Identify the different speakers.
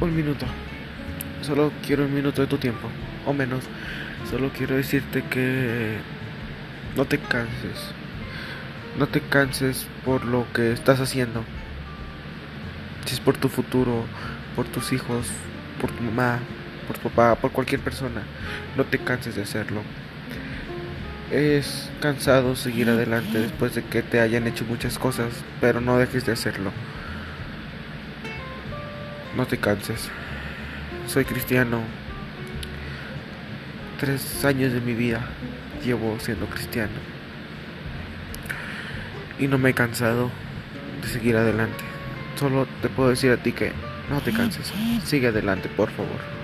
Speaker 1: Un minuto. Solo quiero un minuto de tu tiempo. O menos. Solo quiero decirte que no te canses. No te canses por lo que estás haciendo. Si es por tu futuro, por tus hijos, por tu mamá, por tu papá, por cualquier persona, no te canses de hacerlo. Es cansado seguir adelante después de que te hayan hecho muchas cosas, pero no dejes de hacerlo. No te canses. Soy cristiano. Tres años de mi vida llevo siendo cristiano. Y no me he cansado de seguir adelante. Solo te puedo decir a ti que no te canses. Sigue adelante, por favor.